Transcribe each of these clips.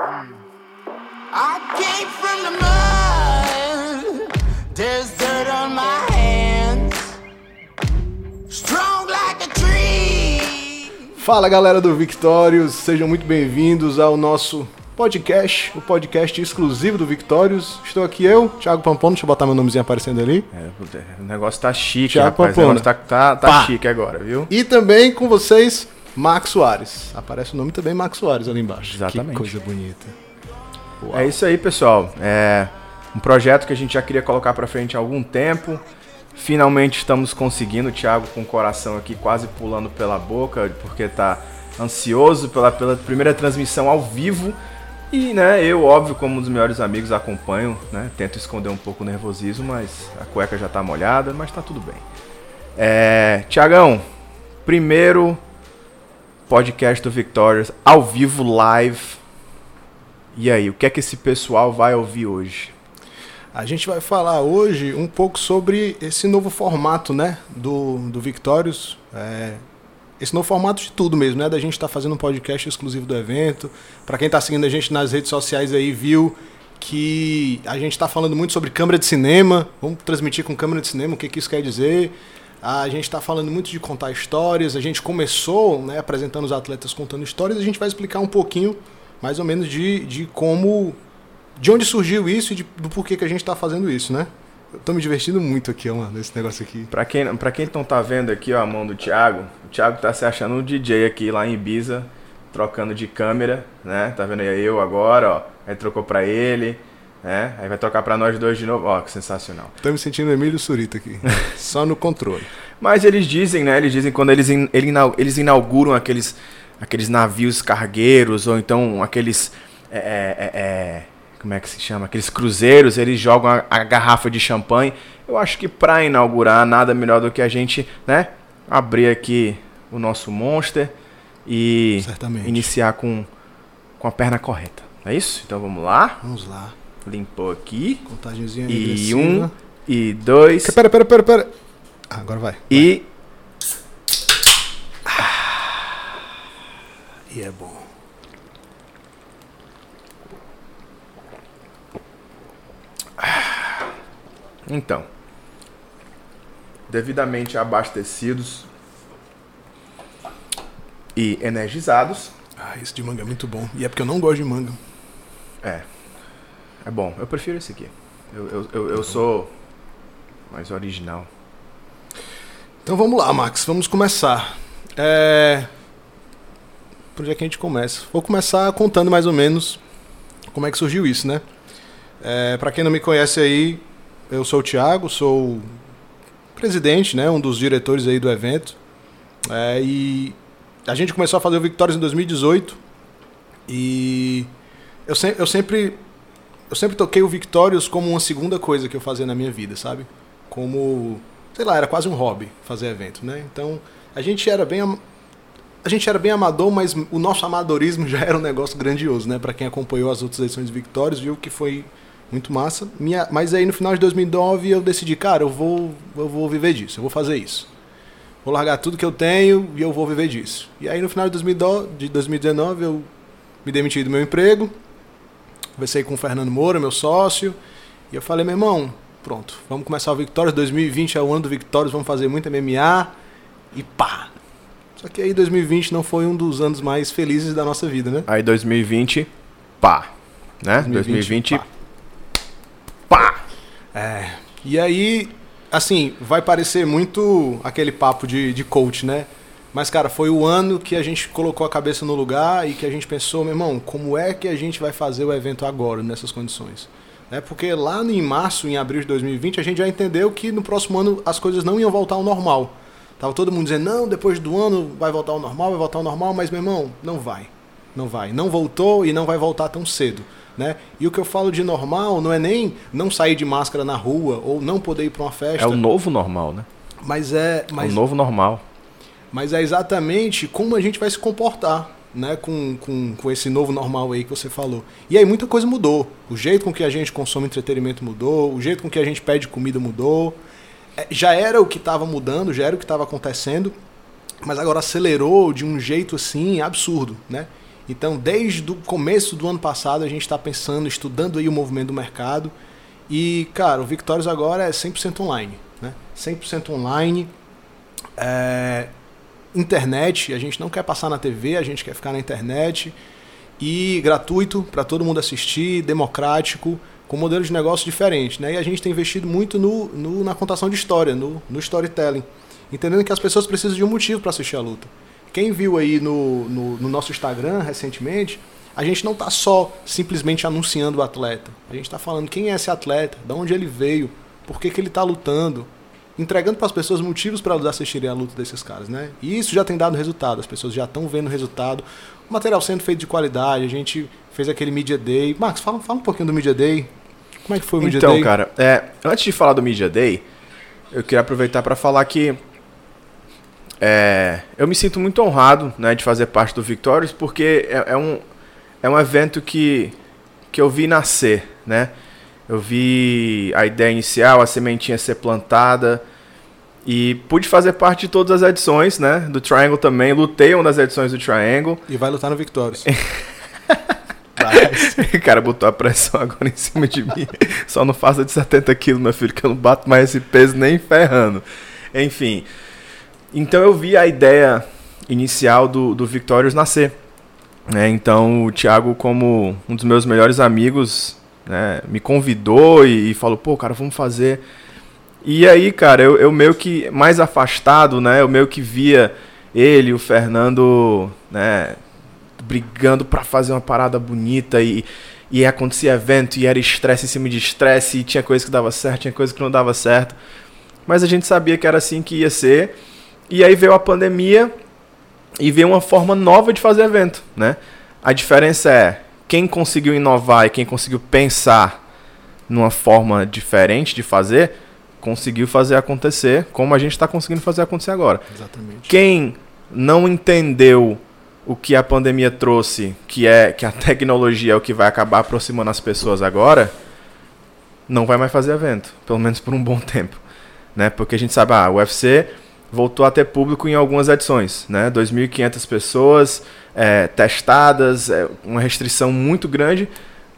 I came from the mud. There's dirt on my hands. Strong like a tree. Fala galera do Victórios, sejam muito bem-vindos ao nosso podcast, o podcast exclusivo do Victórios. Estou aqui eu, Thiago Pampona, deixa eu botar meu nomezinho aparecendo ali. É, o negócio tá chique, Thiago rapaz. Pampona. O negócio tá, tá, tá chique agora, viu? E também com vocês, Max Soares. Aparece o nome também, Max Soares, ali embaixo. Exatamente. Que coisa bonita. É isso aí, pessoal. É um projeto que a gente já queria colocar pra frente há algum tempo. Finalmente estamos conseguindo. O Thiago com o coração aqui quase pulando pela boca, porque tá ansioso pela, pela primeira transmissão ao vivo. E, né, eu, óbvio, como um dos melhores amigos, acompanho, né? Tento esconder um pouco o nervosismo, mas a cueca já tá molhada, mas tá tudo bem. É, Tiagão, primeiro podcast do Victorious, ao vivo, live. E aí, o que é que esse pessoal vai ouvir hoje? A gente vai falar hoje um pouco sobre esse novo formato, né, do, do Victórios. É, esse novo formato de tudo mesmo, né, da gente estar fazendo um podcast exclusivo do evento. Para quem está seguindo a gente nas redes sociais aí, viu que a gente está falando muito sobre câmera de cinema. Vamos transmitir com câmera de cinema, o que, que isso quer dizer. A gente está falando muito de contar histórias. A gente começou né, apresentando os atletas contando histórias. A gente vai explicar um pouquinho, mais ou menos, de, de como de onde surgiu isso e de- do porquê que a gente tá fazendo isso, né? Eu tô me divertindo muito aqui, mano, nesse negócio aqui. Pra quem, pra quem não tá vendo aqui ó, a mão do Thiago, o Thiago tá se achando um DJ aqui lá em Ibiza, trocando de câmera, né? Tá vendo aí eu agora, ó. Aí trocou pra ele, né? Aí vai trocar pra nós dois de novo. Ó, que sensacional. Tô me sentindo Emílio Surita aqui. Só no controle. Mas eles dizem, né? Eles dizem quando eles, in- eles inauguram aqueles, aqueles navios cargueiros, ou então aqueles. é, é, é, como é que se chama? Aqueles cruzeiros, eles jogam a, a garrafa de champanhe. Eu acho que pra inaugurar, nada melhor do que a gente, né? Abrir aqui o nosso Monster e Certamente. iniciar com, com a perna correta. É isso? Então vamos lá. Vamos lá. Limpou aqui. Contagemzinha E regressiva. um, e dois, Pera, pera, pera, pera. Ah, agora vai. e E é bom. Então, devidamente abastecidos e energizados, Ah, esse de manga é muito bom. E é porque eu não gosto de manga. é, é bom. Eu prefiro esse aqui. Eu, eu, eu, eu sou mais original. Então vamos lá, Max. Vamos começar. É... Por onde é que a gente começa? Vou começar contando mais ou menos como é que surgiu isso, né? É, para quem não me conhece aí, eu sou o Thiago, sou presidente, né? Um dos diretores aí do evento. É, e a gente começou a fazer o Victórias em 2018 e eu, se- eu sempre eu sempre toquei o Victórios como uma segunda coisa que eu fazia na minha vida, sabe? Como sei lá, era quase um hobby fazer evento, né? Então, a gente era bem a gente era bem amador, mas o nosso amadorismo já era um negócio grandioso, né? Pra quem acompanhou as outras edições de Victórios, viu que foi muito massa. Minha, mas aí no final de 2009 eu decidi, cara, eu vou eu vou viver disso, eu vou fazer isso. Vou largar tudo que eu tenho e eu vou viver disso. E aí no final de 2012 de 2019 eu me demiti do meu emprego. Conversei com o Fernando Moura, meu sócio, e eu falei, meu irmão, pronto, vamos começar o Victórios, 2020 é o ano do Victórios, vamos fazer muito MMA e pá. Só que aí 2020 não foi um dos anos mais felizes da nossa vida, né? Aí 2020, pá. Né? 2020, pá. pá. É. E aí, assim, vai parecer muito aquele papo de, de coach, né? Mas, cara, foi o ano que a gente colocou a cabeça no lugar e que a gente pensou, meu irmão, como é que a gente vai fazer o evento agora, nessas condições? Né? Porque lá em março, em abril de 2020, a gente já entendeu que no próximo ano as coisas não iam voltar ao normal. Tava todo mundo dizendo, não, depois do ano vai voltar ao normal, vai voltar ao normal, mas, meu irmão, não vai. Não vai. Não voltou e não vai voltar tão cedo. Né? E o que eu falo de normal não é nem não sair de máscara na rua ou não poder ir para uma festa. É o novo normal, né? Mas é, É mas, o novo normal. Mas é exatamente como a gente vai se comportar, né, com, com, com esse novo normal aí que você falou. E aí muita coisa mudou. O jeito com que a gente consome entretenimento mudou, o jeito com que a gente pede comida mudou. É, já era o que estava mudando, já era o que estava acontecendo, mas agora acelerou de um jeito assim absurdo, né? Então, desde o começo do ano passado, a gente está pensando, estudando aí o movimento do mercado. E, cara, o Victórios agora é 100% online. Né? 100% online. É... Internet, a gente não quer passar na TV, a gente quer ficar na internet. E gratuito para todo mundo assistir, democrático, com modelos de negócio diferentes. Né? E a gente tem investido muito no, no na contação de história, no, no storytelling. Entendendo que as pessoas precisam de um motivo para assistir a luta. Quem viu aí no, no, no nosso Instagram recentemente, a gente não está só simplesmente anunciando o atleta. A gente está falando quem é esse atleta, de onde ele veio, por que, que ele está lutando, entregando para as pessoas motivos para elas assistirem a luta desses caras, né? E isso já tem dado resultado, as pessoas já estão vendo o resultado. O material sendo feito de qualidade, a gente fez aquele Media Day. Max, fala, fala um pouquinho do Media Day. Como é que foi o Media então, Day? Então, cara, é, antes de falar do Media Day, eu queria aproveitar para falar que é, eu me sinto muito honrado né, de fazer parte do Victorious, porque é, é, um, é um evento que, que eu vi nascer. Né? Eu vi a ideia inicial, a sementinha ser plantada. E pude fazer parte de todas as edições, né? Do Triangle também. Lutei uma das edições do Triangle. E vai lutar no Victorious. o cara botou a pressão agora em cima de mim. Só não faça de 70 quilos, meu filho, que eu não bato mais esse peso nem ferrando. Enfim. Então eu vi a ideia inicial do, do Victorious nascer. Né? Então o Thiago, como um dos meus melhores amigos, né, me convidou e, e, falou, pô, cara, vamos fazer. E aí, cara, eu, eu meio que mais afastado, né? Eu meio que via ele, o Fernando, né, brigando para fazer uma parada bonita e, e acontecia evento e era estresse em cima de estresse e tinha coisa que dava certo, tinha coisa que não dava certo. Mas a gente sabia que era assim que ia ser. E aí veio a pandemia e veio uma forma nova de fazer evento, né? A diferença é quem conseguiu inovar e quem conseguiu pensar numa forma diferente de fazer, conseguiu fazer acontecer, como a gente está conseguindo fazer acontecer agora. Exatamente. Quem não entendeu o que a pandemia trouxe, que é que a tecnologia é o que vai acabar aproximando as pessoas agora, não vai mais fazer evento, pelo menos por um bom tempo, né? Porque a gente sabe, ah, o UFC voltou a ter público em algumas edições, né? 2.500 pessoas é, testadas, é, uma restrição muito grande,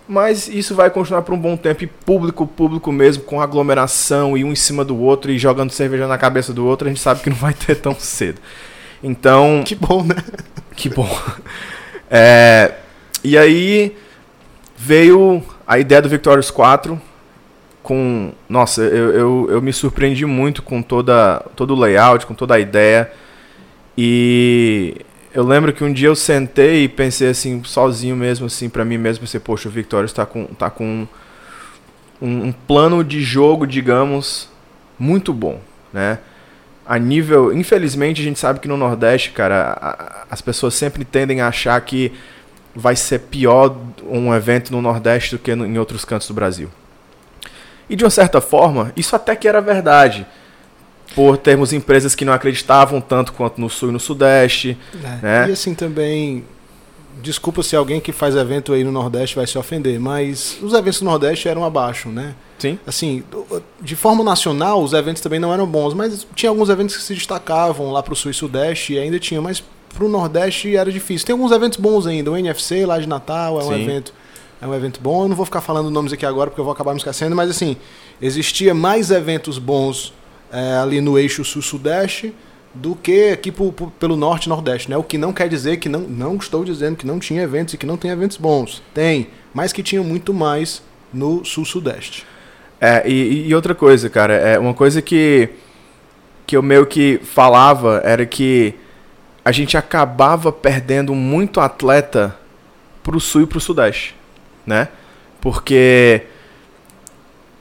mas isso vai continuar por um bom tempo e público, público mesmo, com aglomeração e um em cima do outro e jogando cerveja na cabeça do outro, a gente sabe que não vai ter tão cedo. Então. Que bom, né? Que bom. É, e aí veio a ideia do Victorious 4, com. Nossa, eu, eu, eu me surpreendi muito com toda, todo o layout, com toda a ideia. E eu lembro que um dia eu sentei e pensei assim, sozinho mesmo, assim, para mim mesmo, pensei, poxa, o Victoria está com, tá com um, um, plano de jogo, digamos, muito bom, né? A nível, infelizmente, a gente sabe que no Nordeste, cara, a, as pessoas sempre tendem a achar que vai ser pior um evento no Nordeste do que no, em outros cantos do Brasil. E de uma certa forma, isso até que era verdade. Por termos empresas que não acreditavam tanto quanto no Sul e no Sudeste. É. Né? E assim também. Desculpa se alguém que faz evento aí no Nordeste vai se ofender, mas os eventos no Nordeste eram abaixo, né? Sim. Assim, de forma nacional, os eventos também não eram bons, mas tinha alguns eventos que se destacavam lá para o Sul e Sudeste e ainda tinha, mas para o Nordeste era difícil. Tem alguns eventos bons ainda. O NFC lá de Natal é um Sim. evento é um evento bom. Eu não vou ficar falando nomes aqui agora porque eu vou acabar me esquecendo, mas assim, existia mais eventos bons é, ali no eixo sul-sudeste do que aqui pro, pro, pelo norte nordeste, né? O que não quer dizer que não, não estou dizendo que não tinha eventos e que não tem eventos bons. Tem, mas que tinha muito mais no sul-sudeste. É, e, e, outra coisa, cara, é uma coisa que, que eu meio que falava era que a gente acabava perdendo muito atleta pro sul e pro sudeste né? Porque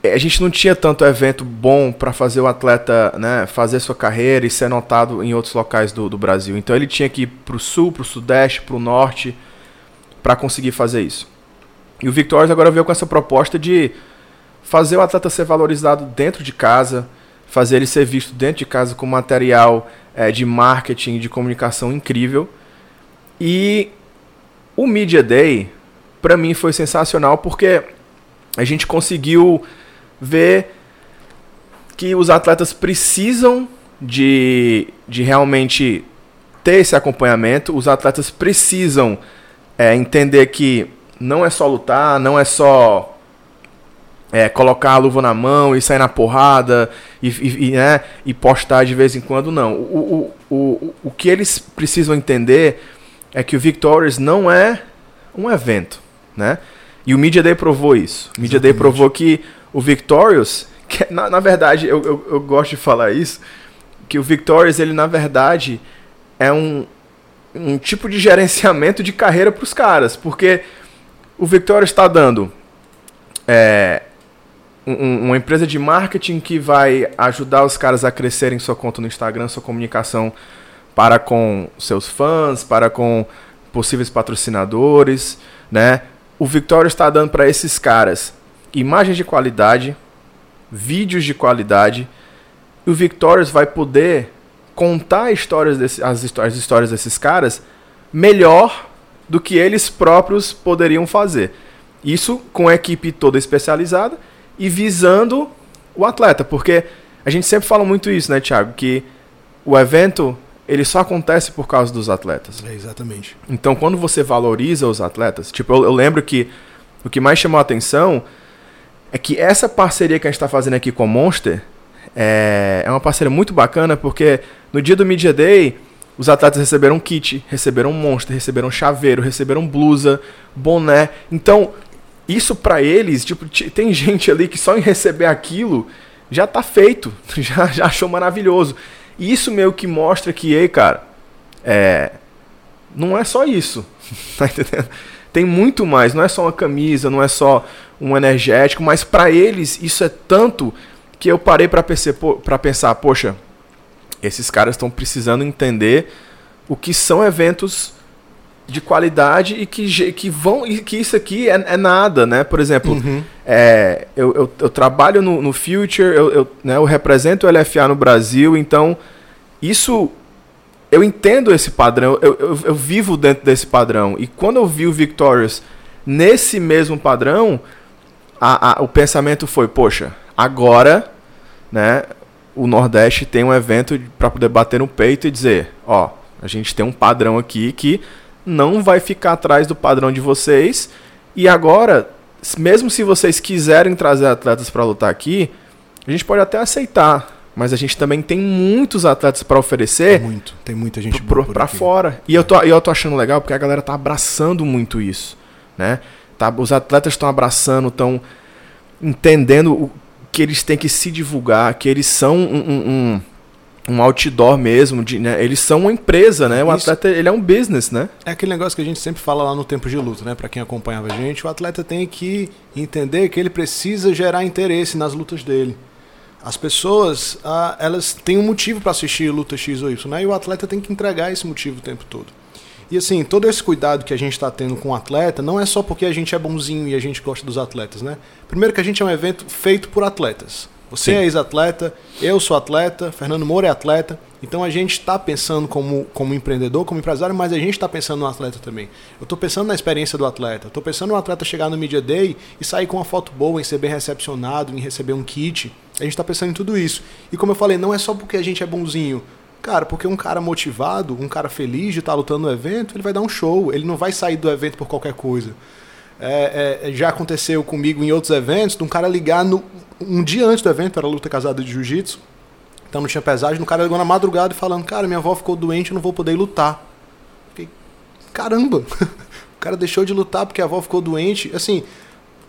a gente não tinha tanto evento bom para fazer o atleta né, fazer sua carreira e ser notado em outros locais do, do Brasil. Então ele tinha que ir para o sul, para o sudeste, para o norte para conseguir fazer isso. E o Victorious agora veio com essa proposta de fazer o atleta ser valorizado dentro de casa, fazer ele ser visto dentro de casa com material é, de marketing, de comunicação incrível. E o Media Day para mim foi sensacional porque a gente conseguiu ver que os atletas precisam de, de realmente ter esse acompanhamento, os atletas precisam é entender que não é só lutar, não é só é, colocar a luva na mão e sair na porrada e, e, e, né, e postar de vez em quando, não. O, o, o, o que eles precisam entender é que o Victorious não é um evento, né? E o Media Day provou isso. O Media Exatamente. Day provou que o Victorious, que, na, na verdade, eu, eu, eu gosto de falar isso, que o Victorious, ele na verdade é um, um tipo de gerenciamento de carreira para os caras, porque o Victorious está dando é, um, uma empresa de marketing que vai ajudar os caras a crescerem sua conta no Instagram, sua comunicação para com seus fãs, para com possíveis patrocinadores, né? O Victorious está dando para esses caras imagens de qualidade, vídeos de qualidade, e o Victorious vai poder contar histórias desse, as, as histórias desses caras melhor do que eles próprios poderiam fazer. Isso com a equipe toda especializada e visando o atleta, porque a gente sempre fala muito isso, né, Thiago, que o evento ele só acontece por causa dos atletas. É, exatamente. Então, quando você valoriza os atletas, tipo, eu, eu lembro que o que mais chamou a atenção é que essa parceria que a gente está fazendo aqui com o Monster é, é uma parceria muito bacana, porque no dia do Media Day, os atletas receberam um kit, receberam um Monster, receberam um chaveiro, receberam blusa, boné. Então, isso para eles, tipo, tem gente ali que só em receber aquilo já tá feito, já, já achou maravilhoso. E isso meio que mostra que, ei, cara, é, não é só isso, tá entendendo? Tem muito mais, não é só uma camisa, não é só um energético, mas para eles isso é tanto que eu parei para pensar, poxa, esses caras estão precisando entender o que são eventos de qualidade e que, que vão e que isso aqui é, é nada, né? Por exemplo, uhum. é, eu, eu, eu, trabalho no, no Future, eu, eu, né, eu represento o LFA no Brasil, então isso eu entendo esse padrão, eu, eu, eu, vivo dentro desse padrão. E quando eu vi o Victorious nesse mesmo padrão, a, a, o pensamento foi, poxa, agora, né, o Nordeste tem um evento para poder bater no peito e dizer, ó, a gente tem um padrão aqui que não vai ficar atrás do padrão de vocês. E agora, mesmo se vocês quiserem trazer atletas para lutar aqui, a gente pode até aceitar. Mas a gente também tem muitos atletas para oferecer. Muito, tem muita gente para fora. E eu tô, eu tô achando legal porque a galera tá abraçando muito isso, né? Tá, os atletas estão abraçando, estão entendendo o, que eles têm que se divulgar, que eles são um, um, um um outdoor mesmo, de, né? eles são uma empresa, né? O Isso. atleta ele é um business, né? É aquele negócio que a gente sempre fala lá no tempo de luta, né? Para quem acompanhava a gente, o atleta tem que entender que ele precisa gerar interesse nas lutas dele. As pessoas, ah, elas têm um motivo para assistir luta X ou Y, né? E o atleta tem que entregar esse motivo o tempo todo. E assim, todo esse cuidado que a gente está tendo com o atleta não é só porque a gente é bonzinho e a gente gosta dos atletas, né? Primeiro que a gente é um evento feito por atletas. Você Sim. é ex-atleta, eu sou atleta, Fernando Moura é atleta. Então a gente está pensando como, como empreendedor, como empresário, mas a gente está pensando no atleta também. Eu estou pensando na experiência do atleta. Estou pensando no atleta chegar no Media Day e sair com uma foto boa, em ser bem recepcionado, em receber um kit. A gente está pensando em tudo isso. E como eu falei, não é só porque a gente é bonzinho. Cara, porque um cara motivado, um cara feliz de estar tá lutando no evento, ele vai dar um show. Ele não vai sair do evento por qualquer coisa. É, é, já aconteceu comigo em outros eventos, de um cara ligar no, um dia antes do evento, era luta casada de jiu-jitsu, então não tinha pesagem, um cara ligou na madrugada falando, cara, minha avó ficou doente, eu não vou poder ir lutar. Fiquei, caramba, o cara deixou de lutar porque a avó ficou doente, assim,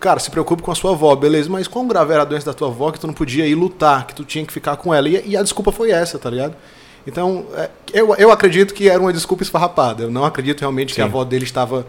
cara, se preocupe com a sua avó, beleza, mas quão grave era a doença da tua avó que tu não podia ir lutar, que tu tinha que ficar com ela, e, e a desculpa foi essa, tá ligado? Então, é, eu, eu acredito que era uma desculpa esfarrapada, eu não acredito realmente Sim. que a avó dele estava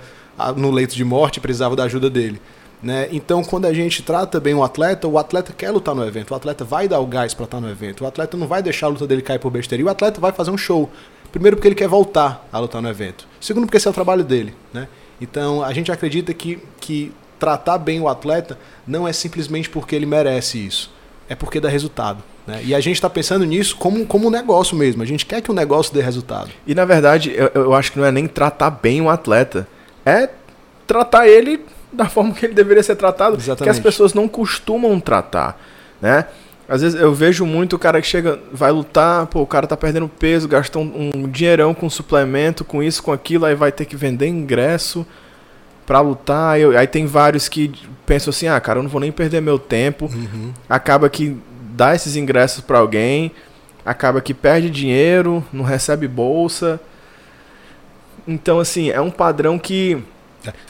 no leito de morte e precisava da ajuda dele. Né? Então, quando a gente trata bem o atleta, o atleta quer lutar no evento, o atleta vai dar o gás para estar no evento, o atleta não vai deixar a luta dele cair por besteira, e o atleta vai fazer um show. Primeiro, porque ele quer voltar a lutar no evento. Segundo, porque esse é o trabalho dele. Né? Então, a gente acredita que, que tratar bem o atleta não é simplesmente porque ele merece isso, é porque dá resultado. Né? E a gente está pensando nisso como, como um negócio mesmo. A gente quer que o negócio dê resultado. E na verdade, eu, eu acho que não é nem tratar bem o atleta é tratar ele da forma que ele deveria ser tratado, Exatamente. que as pessoas não costumam tratar, né? Às vezes eu vejo muito o cara que chega, vai lutar, pô, o cara tá perdendo peso, gastou um, um dinheirão com suplemento, com isso, com aquilo, aí vai ter que vender ingresso. pra lutar. Eu, aí tem vários que pensam assim: ah, cara, eu não vou nem perder meu tempo. Uhum. Acaba que dá esses ingressos pra alguém, acaba que perde dinheiro, não recebe bolsa. Então, assim, é um padrão que.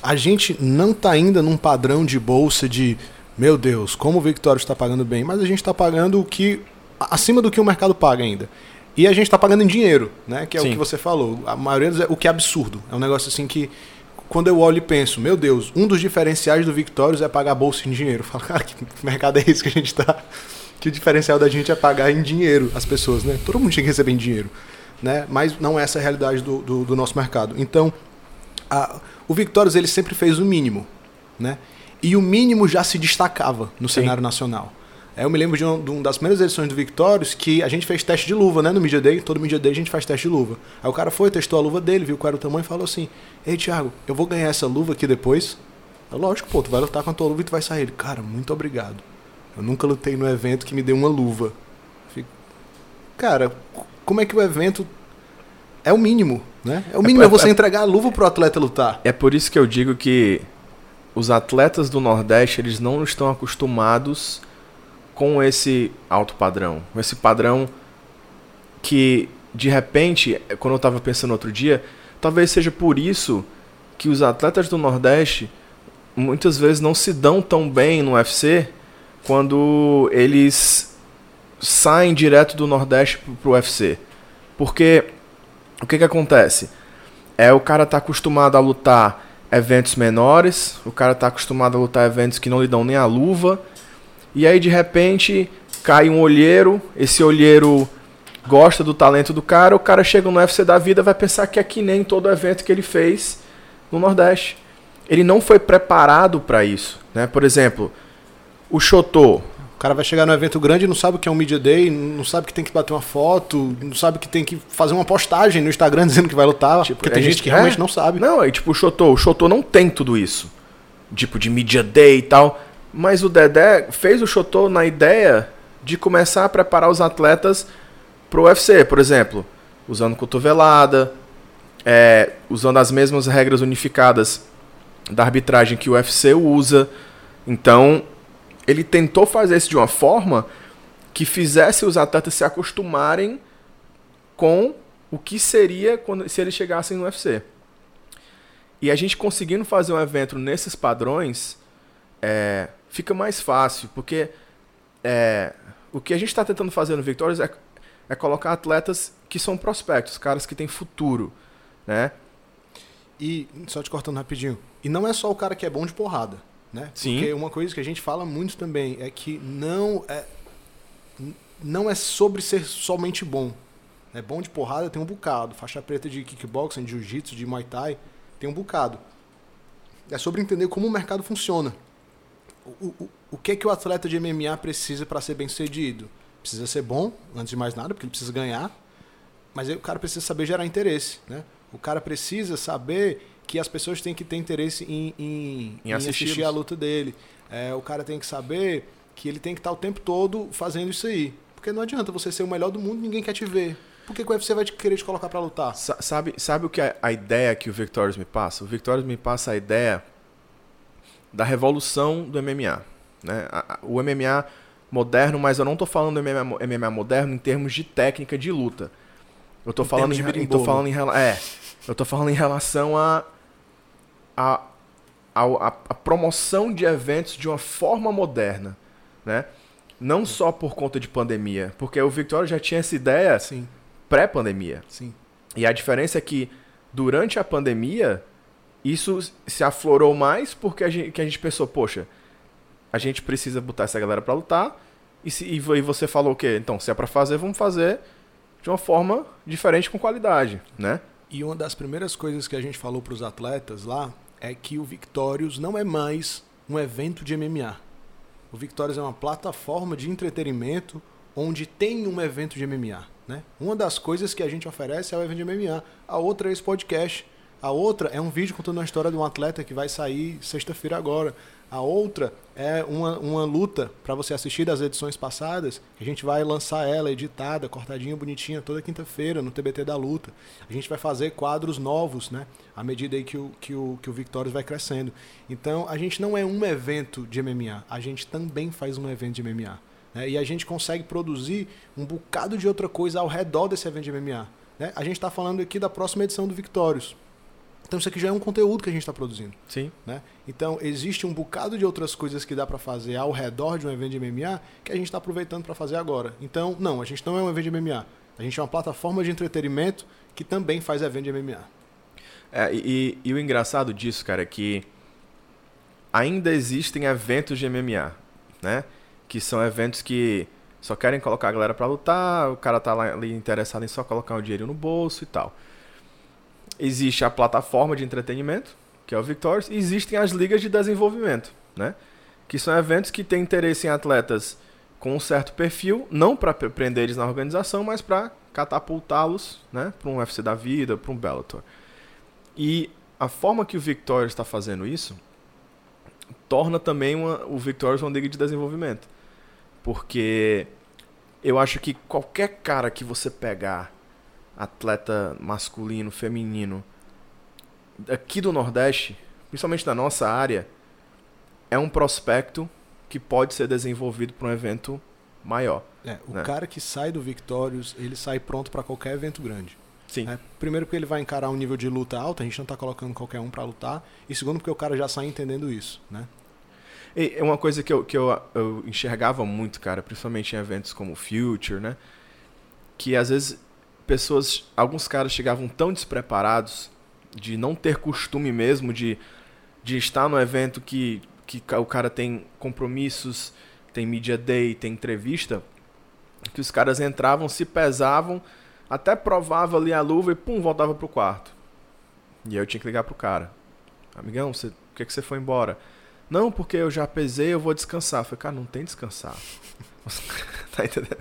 A gente não tá ainda num padrão de bolsa de, meu Deus, como o Victório está pagando bem, mas a gente está pagando o que acima do que o mercado paga ainda. E a gente está pagando em dinheiro, né? Que é Sim. o que você falou. A maioria dos, o que é absurdo. É um negócio assim que quando eu olho e penso, meu Deus, um dos diferenciais do Victórios é pagar bolsa em dinheiro. Eu falo, cara, que mercado é esse que a gente tá? Que o diferencial da gente é pagar em dinheiro as pessoas, né? Todo mundo tinha que receber em dinheiro, né? Mas não é essa a realidade do, do, do nosso mercado. Então, a- o Victórios ele sempre fez o mínimo, né? E o mínimo já se destacava no Sim. cenário nacional. É, Eu me lembro de, um, de uma das primeiras edições do Victórios que a gente fez teste de luva, né? No Media Day, todo Media Day a gente faz teste de luva. Aí o cara foi, testou a luva dele, viu qual era o tamanho e falou assim: Ei, Thiago, eu vou ganhar essa luva aqui depois. Lógico, pô, tu vai lutar com a tua luva e tu vai sair. Ele, cara, muito obrigado. Eu nunca lutei no evento que me deu uma luva. Fico, cara, como é que o evento é o mínimo, né? É o mínimo, é, é- você é- entregar a luva pro atleta lutar. É por isso que eu digo que os atletas do Nordeste, eles não estão acostumados com esse alto padrão. Com esse padrão que, de repente, quando eu estava pensando outro dia, talvez seja por isso que os atletas do Nordeste muitas vezes não se dão tão bem no UFC quando eles saem direto do Nordeste pro, UFC. Porque o que que acontece? É o cara tá acostumado a lutar eventos menores, o cara tá acostumado a lutar eventos que não lhe dão nem a luva, e aí de repente cai um olheiro, esse olheiro gosta do talento do cara, o cara chega no UFC da vida vai pensar que é que nem todo evento que ele fez no Nordeste. Ele não foi preparado para isso, né? Por exemplo, o Chotô, cara vai chegar no evento grande e não sabe o que é um Media Day, não sabe que tem que bater uma foto, não sabe que tem que fazer uma postagem no Instagram dizendo que vai lutar. porque a tem gente gente- que realmente é. não sabe. Não, aí tipo o Chotô, o Chotô não tem tudo isso. Tipo de media day e tal, mas o Dedé fez o Chotô na ideia de começar a preparar os atletas pro UFC, por exemplo, usando cotovelada, é, usando as mesmas regras unificadas da arbitragem que o UFC usa. Então, ele tentou fazer isso de uma forma que fizesse os atletas se acostumarem com o que seria quando, se eles chegassem no UFC. E a gente conseguindo fazer um evento nesses padrões, é, fica mais fácil, porque é, o que a gente está tentando fazer no Victorious é, é colocar atletas que são prospectos, caras que têm futuro, né? E, só te cortando rapidinho, e não é só o cara que é bom de porrada, né? Sim. Porque uma coisa que a gente fala muito também é que não é, não é sobre ser somente bom. É bom de porrada tem um bocado, faixa preta de kickboxing, de jiu-jitsu, de muay thai, tem um bocado. É sobre entender como o mercado funciona. O, o, o que é que o atleta de MMA precisa para ser bem sucedido? Precisa ser bom, antes de mais nada, porque ele precisa ganhar. Mas aí o cara precisa saber gerar interesse, né? O cara precisa saber que as pessoas têm que ter interesse em, em, Em em assistir a luta dele. É, o cara tem que saber que ele tem que estar o tempo todo fazendo isso aí. Porque não adianta você ser o melhor do mundo e ninguém quer te ver. Por que que o UFC vai te querer te colocar pra lutar? Sa- Sabe, sabe o que é a ideia que o Victorious me passa? O Victorious me passa a ideia da revolução do MMA. Né? O MMA moderno, mas eu não tô falando do MMA, MMA moderno em termos de técnica de luta. Eu tô Em falando em, de eu falando em é, eu tô falando em relação a a, a, a promoção de eventos de uma forma moderna, né? Não só por conta de pandemia, porque o Victorious já tinha essa ideia pré-pandemia. sim. E a diferença é que durante a pandemia isso se aflorou mais porque a gente, que a gente pensou, poxa, a gente precisa botar essa galera pra lutar. E, se, e e você falou o quê? Então, se é pra fazer, vamos fazer de uma forma diferente com qualidade, né? E uma das primeiras coisas que a gente falou para os atletas lá é que o Victorious não é mais um evento de MMA. O Victorious é uma plataforma de entretenimento onde tem um evento de MMA. Né? Uma das coisas que a gente oferece é o evento de MMA. A outra é esse podcast. A outra é um vídeo contando a história de um atleta que vai sair sexta-feira agora. A outra é uma, uma luta para você assistir das edições passadas. A gente vai lançar ela editada, cortadinha, bonitinha, toda quinta-feira no TBT da luta. A gente vai fazer quadros novos, né? À medida aí que o, que o, que o Victorious vai crescendo. Então, a gente não é um evento de MMA. A gente também faz um evento de MMA. Né? E a gente consegue produzir um bocado de outra coisa ao redor desse evento de MMA. Né? A gente está falando aqui da próxima edição do Victorious. Então isso aqui já é um conteúdo que a gente está produzindo. Sim. Né? Então existe um bocado de outras coisas que dá para fazer ao redor de um evento de MMA que a gente está aproveitando para fazer agora. Então, não, a gente não é um evento de MMA. A gente é uma plataforma de entretenimento que também faz evento de MMA. É, e, e o engraçado disso, cara, é que ainda existem eventos de MMA, né? Que são eventos que só querem colocar a galera para lutar, o cara tá lá ali interessado em só colocar o dinheiro no bolso e tal. Existe a plataforma de entretenimento, que é o Victorious, e existem as ligas de desenvolvimento, né? Que são eventos que têm interesse em atletas com um certo perfil, não para prender eles na organização, mas para catapultá-los, né, para um UFC da vida, para um Bellator. E a forma que o Victorious está fazendo isso torna também uma, o Victorious uma liga de desenvolvimento. Porque eu acho que qualquer cara que você pegar, atleta masculino, feminino, aqui do Nordeste, principalmente da nossa área, é um prospecto que pode ser desenvolvido para um evento maior. É, o né? cara que sai do Victorious, ele sai pronto para qualquer evento grande. Sim. É, primeiro porque ele vai encarar um nível de luta alto, a gente não está colocando qualquer um para lutar. E segundo porque o cara já sai entendendo isso, né? E é uma coisa que, eu, que eu, eu enxergava muito, cara, principalmente em eventos como o Future, né? Que às vezes pessoas, alguns caras chegavam tão despreparados de não ter costume mesmo de, de estar no evento que, que o cara tem compromissos, tem media day, tem entrevista, que os caras entravam, se pesavam, até provava ali a luva e pum, voltava pro quarto. E aí eu tinha que ligar pro cara. Amigão, você, por que, que você foi embora? Não, porque eu já pesei, eu vou descansar. Eu falei, cara, não tem descansar. tá entendendo?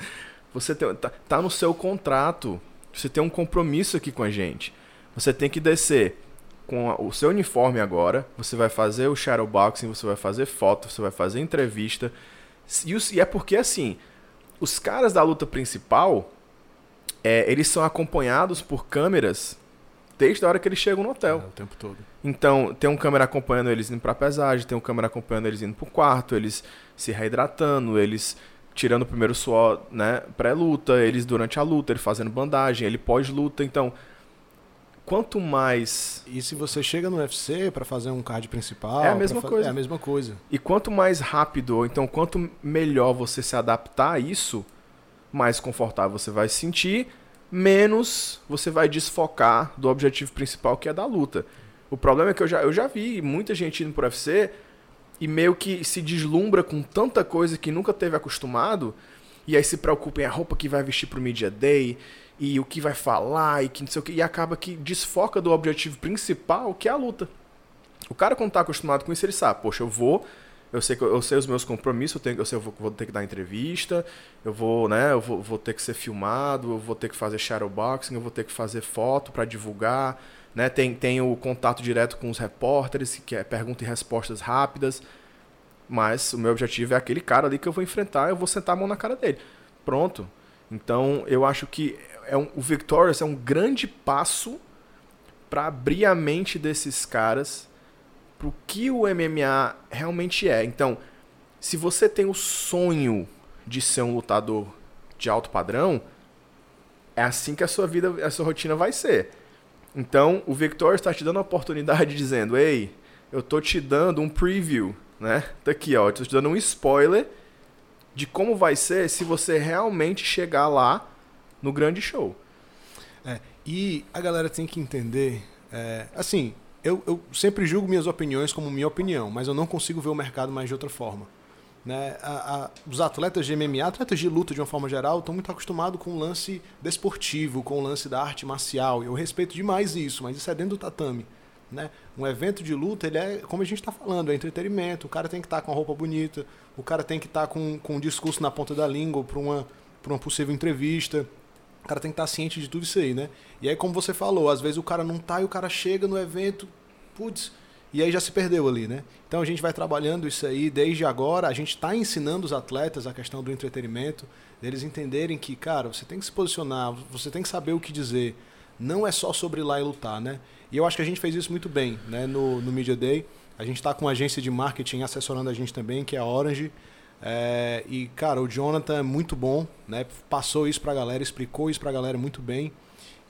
Você tem, tá, tá no seu contrato. Você tem um compromisso aqui com a gente. Você tem que descer com o seu uniforme agora. Você vai fazer o shadowboxing, você vai fazer foto, você vai fazer entrevista. E, e é porque assim, os caras da luta principal, é, eles são acompanhados por câmeras desde a hora que eles chegam no hotel. É, o tempo todo. Então, tem um câmera acompanhando eles indo pra pesagem, tem um câmera acompanhando eles indo pro quarto, eles se reidratando, eles tirando o primeiro suor, né, pré-luta, eles durante a luta, ele fazendo bandagem, ele pós-luta, então quanto mais E se você chega no UFC para fazer um card principal, É a mesma coisa. É a mesma coisa. e quanto mais rápido, ou então quanto melhor você se adaptar a isso, mais confortável você vai se sentir, menos você vai desfocar do objetivo principal que é da luta. O problema é que eu já, eu já vi muita gente indo pro UFC e meio que se deslumbra com tanta coisa que nunca teve acostumado, e aí se preocupa em a roupa que vai vestir pro Media Day, e o que vai falar, e que não sei o que, e acaba que desfoca do objetivo principal, que é a luta. O cara quando tá acostumado com isso, ele sabe, poxa, eu vou, eu sei, eu sei os meus compromissos, eu, tenho, eu sei eu vou, vou ter que dar entrevista, eu vou, né, eu vou, vou ter que ser filmado, eu vou ter que fazer shadowboxing, eu vou ter que fazer foto para divulgar, né, tem, tem o contato direto com os repórteres, que é pergunta e respostas rápidas, mas o meu objetivo é aquele cara ali que eu vou enfrentar, eu vou sentar a mão na cara dele. Pronto. Então, eu acho que é um, o Victorious é um grande passo para abrir a mente desses caras pro que o MMA realmente é. Então, se você tem o sonho de ser um lutador de alto padrão, é assim que a sua vida, a sua rotina vai ser. Então, o Victor está te dando a oportunidade dizendo: "Ei, eu tô te dando um preview, né? Tá aqui, ó, tô te dando um spoiler de como vai ser se você realmente chegar lá no grande show". É, e a galera tem que entender, é, assim, eu, eu sempre julgo minhas opiniões como minha opinião, mas eu não consigo ver o mercado mais de outra forma. Né? A- a- os atletas de MMA, atletas de luta de uma forma geral, estão muito acostumados com o lance desportivo, com o lance da arte marcial. Eu respeito demais isso, mas isso é dentro do tatame. Né? Um evento de luta, ele é, como a gente está falando, é entretenimento. O cara tem que estar com a roupa bonita, o cara tem que estar com, com um discurso na ponta da língua para uma, uma possível entrevista. O cara tem que estar ciente de tudo isso aí, né? E aí, como você falou, às vezes o cara não tá e o cara chega no evento, putz, e aí já se perdeu ali, né? Então a gente vai trabalhando isso aí desde agora. A gente está ensinando os atletas a questão do entretenimento, deles entenderem que, cara, você tem que se posicionar, você tem que saber o que dizer. Não é só sobre ir lá e lutar, né? E eu acho que a gente fez isso muito bem, né? No, no Media Day. A gente está com uma agência de marketing assessorando a gente também, que é a Orange. É, e, cara, o Jonathan é muito bom, né? Passou isso pra galera, explicou isso pra galera muito bem.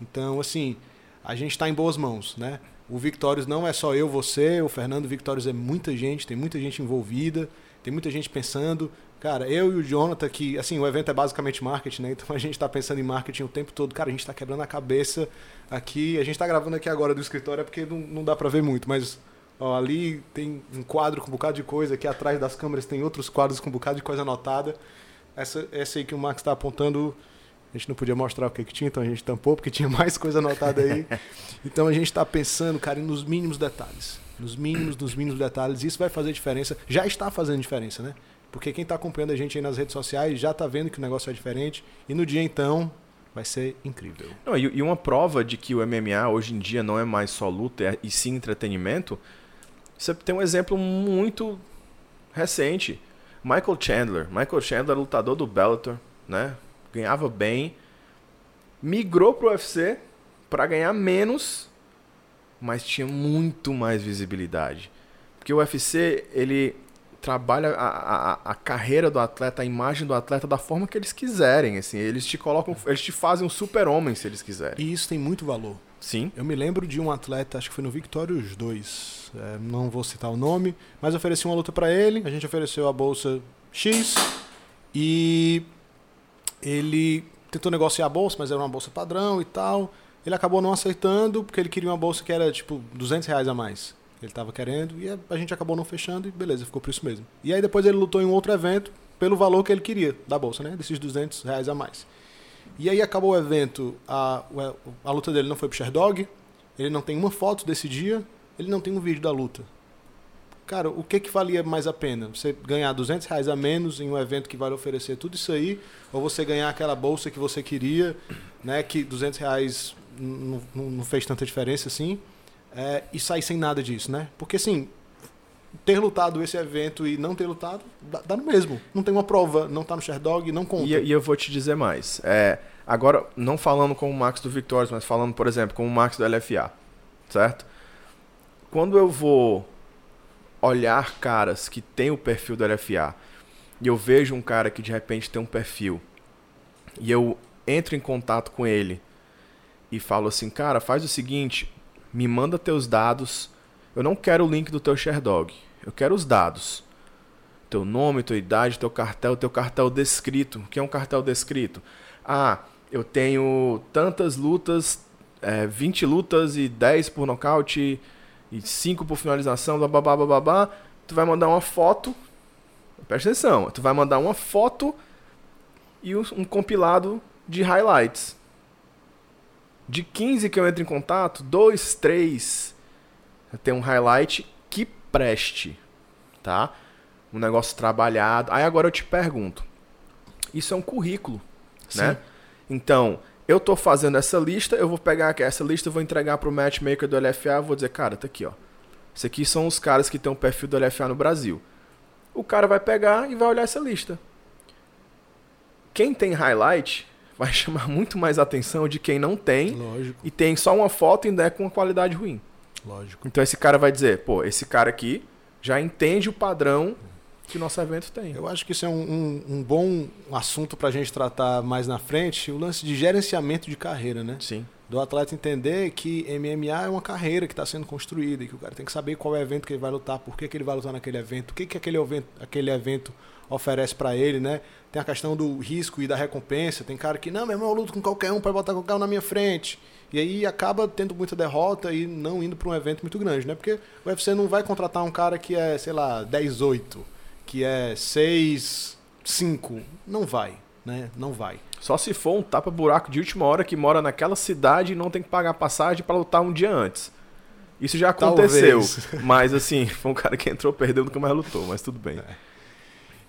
Então, assim, a gente está em boas mãos, né? O Victórios não é só eu, você, o Fernando Victórios é muita gente, tem muita gente envolvida, tem muita gente pensando. Cara, eu e o Jonathan, que, assim, o evento é basicamente marketing, né? Então a gente está pensando em marketing o tempo todo. Cara, a gente está quebrando a cabeça aqui. A gente está gravando aqui agora do escritório, é porque não, não dá para ver muito, mas Ó, ali tem um quadro com um bocado de coisa, aqui atrás das câmeras tem outros quadros com um bocado de coisa anotada. Essa, essa aí que o Max está apontando, a gente não podia mostrar o que, que tinha, então a gente tampou, porque tinha mais coisa anotada aí. Então a gente está pensando, cara, nos mínimos detalhes. Nos mínimos, nos mínimos detalhes. Isso vai fazer diferença. Já está fazendo diferença, né? Porque quem está acompanhando a gente aí nas redes sociais já está vendo que o negócio é diferente. E no dia então, vai ser incrível. Não, e, e, uma prova de que o MMA hoje em dia não é mais só luta é, e sim entretenimento você tem um exemplo muito recente. Michael Chandler. Michael Chandler, lutador do Bellator, né? Ganhava bem. Migrou pro UFC para ganhar menos, mas tinha muito mais visibilidade. Porque o UFC, ele trabalha a, a, a, carreira do atleta, a imagem do atleta da forma que eles quiserem, assim, eles te colocam, eles te fazem um super-homem se eles quiserem. E isso tem muito valor. Sim. Eu me lembro de um atleta, acho que foi no Victorious 2, é, não vou citar o nome, mas ofereci uma luta para ele, a gente ofereceu a bolsa X e ele tentou negociar a bolsa, mas era uma bolsa padrão e tal. Ele acabou não aceitando porque ele queria uma bolsa que era tipo 200 reais a mais. Ele estava querendo e a gente acabou não fechando e beleza, ficou por isso mesmo. E aí depois ele lutou em um outro evento pelo valor que ele queria da bolsa, né? Desses 200 reais a mais. E aí acabou o evento, a, a luta dele não foi pro Sherdog, ele não tem uma foto desse dia, ele não tem um vídeo da luta. Cara, o que que valia mais a pena? Você ganhar 200 reais a menos em um evento que vai oferecer tudo isso aí, ou você ganhar aquela bolsa que você queria, né? Que 200 reais não fez tanta diferença assim, é, e sair sem nada disso, né? Porque assim, ter lutado esse evento e não ter lutado, dá, dá no mesmo. Não tem uma prova, não tá no Sherdog, não conta. E, e, eu vou te dizer mais. É, agora, não falando com o Max do Victorious, mas falando, por exemplo, com o Max do LFA, certo? Quando eu vou olhar caras que tem o perfil do LFA e eu vejo um cara que de repente tem um perfil e eu entro em contato com ele e falo assim, cara, faz o seguinte, me manda teus dados eu não quero o link do teu Sherdog. Eu quero os dados. Teu nome, tua idade, teu cartel, teu cartel descrito. O que é um cartel descrito? Ah, eu tenho tantas lutas, é, 20 lutas e 10 por nocaute e 5 por finalização, blá blá. Tu vai mandar uma foto. Presta atenção. Tu vai mandar uma foto e um compilado de highlights. De 15 que eu entro em contato, 2, 3 ter um highlight que preste, tá? Um negócio trabalhado. Aí agora eu te pergunto, isso é um currículo, Sim. né? Então, eu tô fazendo essa lista, eu vou pegar essa lista, vou entregar pro matchmaker do LFA, vou dizer, cara, tá aqui, ó. Esses aqui são os caras que tem um perfil do LFA no Brasil. O cara vai pegar e vai olhar essa lista. Quem tem highlight vai chamar muito mais atenção de quem não tem Lógico. e tem só uma foto e ainda é com uma qualidade ruim. Lógico. Então esse cara vai dizer, pô, esse cara aqui já entende o padrão que o nosso evento tem. Eu acho que isso é um, um, um bom assunto para a gente tratar mais na frente, o lance de gerenciamento de carreira, né? Sim. Do atleta entender que MMA é uma carreira que está sendo construída e que o cara tem que saber qual é o evento que ele vai lutar, por que, que ele vai lutar naquele evento, o que, que aquele evento, aquele evento oferece para ele, né? Tem a questão do risco e da recompensa. Tem cara que, não, meu irmão, eu luto com qualquer um para botar qualquer um na minha frente. E aí acaba tendo muita derrota e não indo para um evento muito grande, né? Porque o UFC não vai contratar um cara que é, sei lá, 10-8, que é 6-5. Não vai, né? Não vai. Só se for um tapa-buraco de última hora que mora naquela cidade e não tem que pagar passagem para lutar um dia antes. Isso já aconteceu. Talvez. Mas assim, foi um cara que entrou, perdeu, nunca mais lutou, mas tudo bem. É.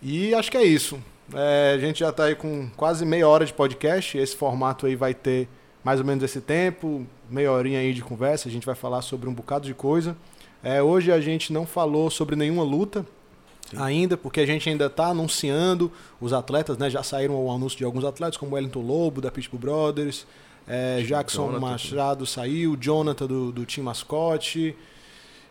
E acho que é isso. É, a gente já está aí com quase meia hora de podcast. Esse formato aí vai ter mais ou menos esse tempo, meia horinha aí de conversa. A gente vai falar sobre um bocado de coisa. É, hoje a gente não falou sobre nenhuma luta Sim. ainda, porque a gente ainda está anunciando os atletas, né? Já saíram o anúncio de alguns atletas, como Wellington Lobo, da Pitbull Brothers, é, Jackson Jonathan, Machado saiu, Jonathan do, do Team Mascote.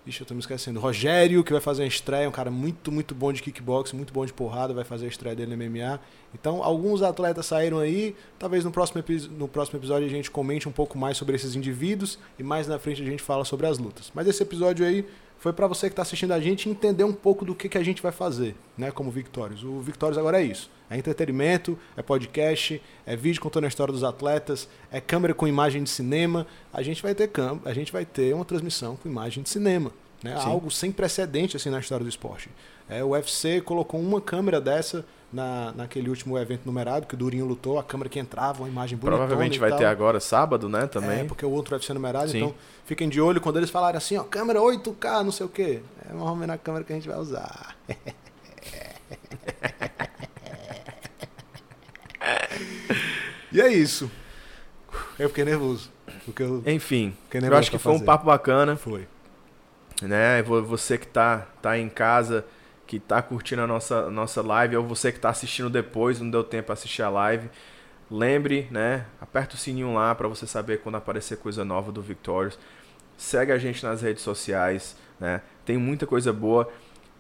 Ixi, eu tô me esquecendo. Rogério, que vai fazer uma estreia, um cara muito, muito bom de kickbox, muito bom de porrada, vai fazer a estreia dele no MMA. Então, alguns atletas saíram aí. Talvez no próximo, no próximo episódio a gente comente um pouco mais sobre esses indivíduos e mais na frente a gente fala sobre as lutas. Mas esse episódio aí foi para você que está assistindo a gente entender um pouco do que, que a gente vai fazer, né, como Victórios. O Victórios agora é isso. É entretenimento, é podcast, é vídeo contando a história dos atletas, é câmera com imagem de cinema. A gente vai ter cam a gente vai ter uma transmissão com imagem de cinema. Né? Algo sem precedente assim na história do esporte. É, o UFC colocou uma câmera dessa na, naquele último evento numerado que o Durinho lutou, a câmera que entrava, uma imagem bonita. Provavelmente vai ter agora sábado, né, também. É, porque o outro UFC numerado, Sim. então fiquem de olho quando eles falarem assim, ó, câmera 8K, não sei o quê. É mais ou menos a câmera que a gente vai usar. e é isso. Eu fiquei nervoso. Eu Enfim, nervoso eu acho que foi fazer. um papo bacana. Foi né? Você que tá, tá em casa, que tá curtindo a nossa, nossa live, ou você que tá assistindo depois, não deu tempo para assistir a live, lembre, né? Aperta o sininho lá para você saber quando aparecer coisa nova do Victorious. Segue a gente nas redes sociais, né? Tem muita coisa boa.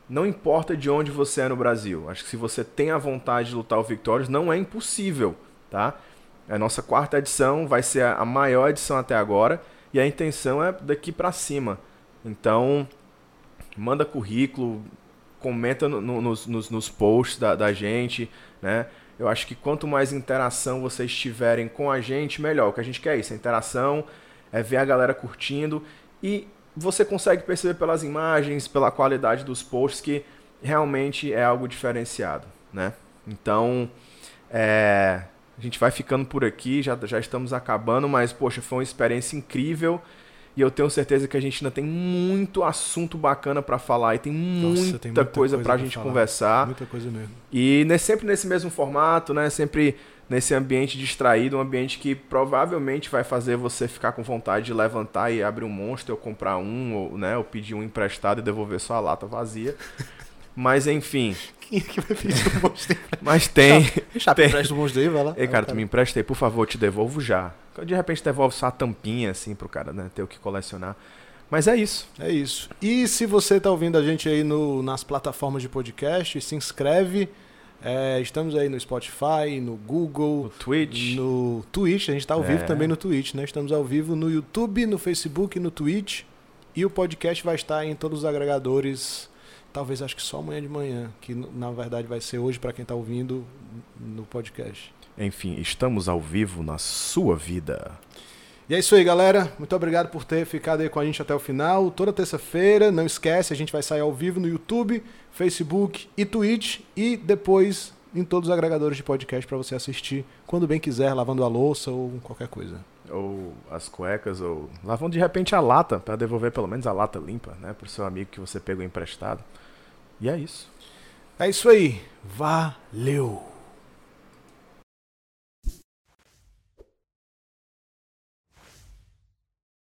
Não importa de onde você é no Brasil. Acho que se você tem a vontade de lutar o Victorious, não é impossível, tá? A nossa quarta edição vai ser a maior edição até agora e a intenção é daqui para cima. Então, manda currículo, comenta no, no, nos, nos, nos, posts da, da gente, né? Eu acho que quanto mais interação vocês tiverem com a gente, melhor. O que a gente quer é isso, a interação, é ver a galera curtindo e você consegue perceber pelas imagens, pela qualidade dos posts que realmente é algo diferenciado, né? Então, é, a gente vai ficando por aqui, já, já estamos acabando, mas poxa, foi uma experiência incrível. E eu tenho certeza que a gente ainda tem muito assunto bacana para falar e tem, Nossa, muita, tem muita, coisa, coisa pra, pra gente falar. conversar. Muita coisa mesmo. E sempre nesse mesmo formato, né? Sempre nesse ambiente distraído, um ambiente que provavelmente vai fazer você ficar com vontade de levantar e abrir um monstro, ou comprar um, ou, né, ou pedir um emprestado e devolver sua lata vazia. Mas enfim. Quem é que vai pedir um monstro? Mas tem. Já tem. empresta o monstro aí, vai lá. Ei, cara, tu me empresta aí, por favor, eu te devolvo já. De repente devolve só a tampinha, assim, pro cara né, ter o que colecionar. Mas é isso. É isso. E se você está ouvindo a gente aí no, nas plataformas de podcast, se inscreve. É, estamos aí no Spotify, no Google, no Twitch. No Twitch, a gente está ao é. vivo também no Twitch, né? Estamos ao vivo no YouTube, no Facebook, no Twitch. E o podcast vai estar em todos os agregadores. Talvez acho que só amanhã de manhã, que na verdade vai ser hoje para quem está ouvindo no podcast. Enfim, estamos ao vivo na sua vida. E é isso aí, galera. Muito obrigado por ter ficado aí com a gente até o final. Toda terça-feira, não esquece, a gente vai sair ao vivo no YouTube, Facebook e Twitch e depois em todos os agregadores de podcast para você assistir quando bem quiser, lavando a louça ou qualquer coisa. Ou as cuecas, ou lavando de repente a lata, para devolver pelo menos a lata limpa, né, pro seu amigo que você pegou emprestado. E é isso. É isso aí. Valeu!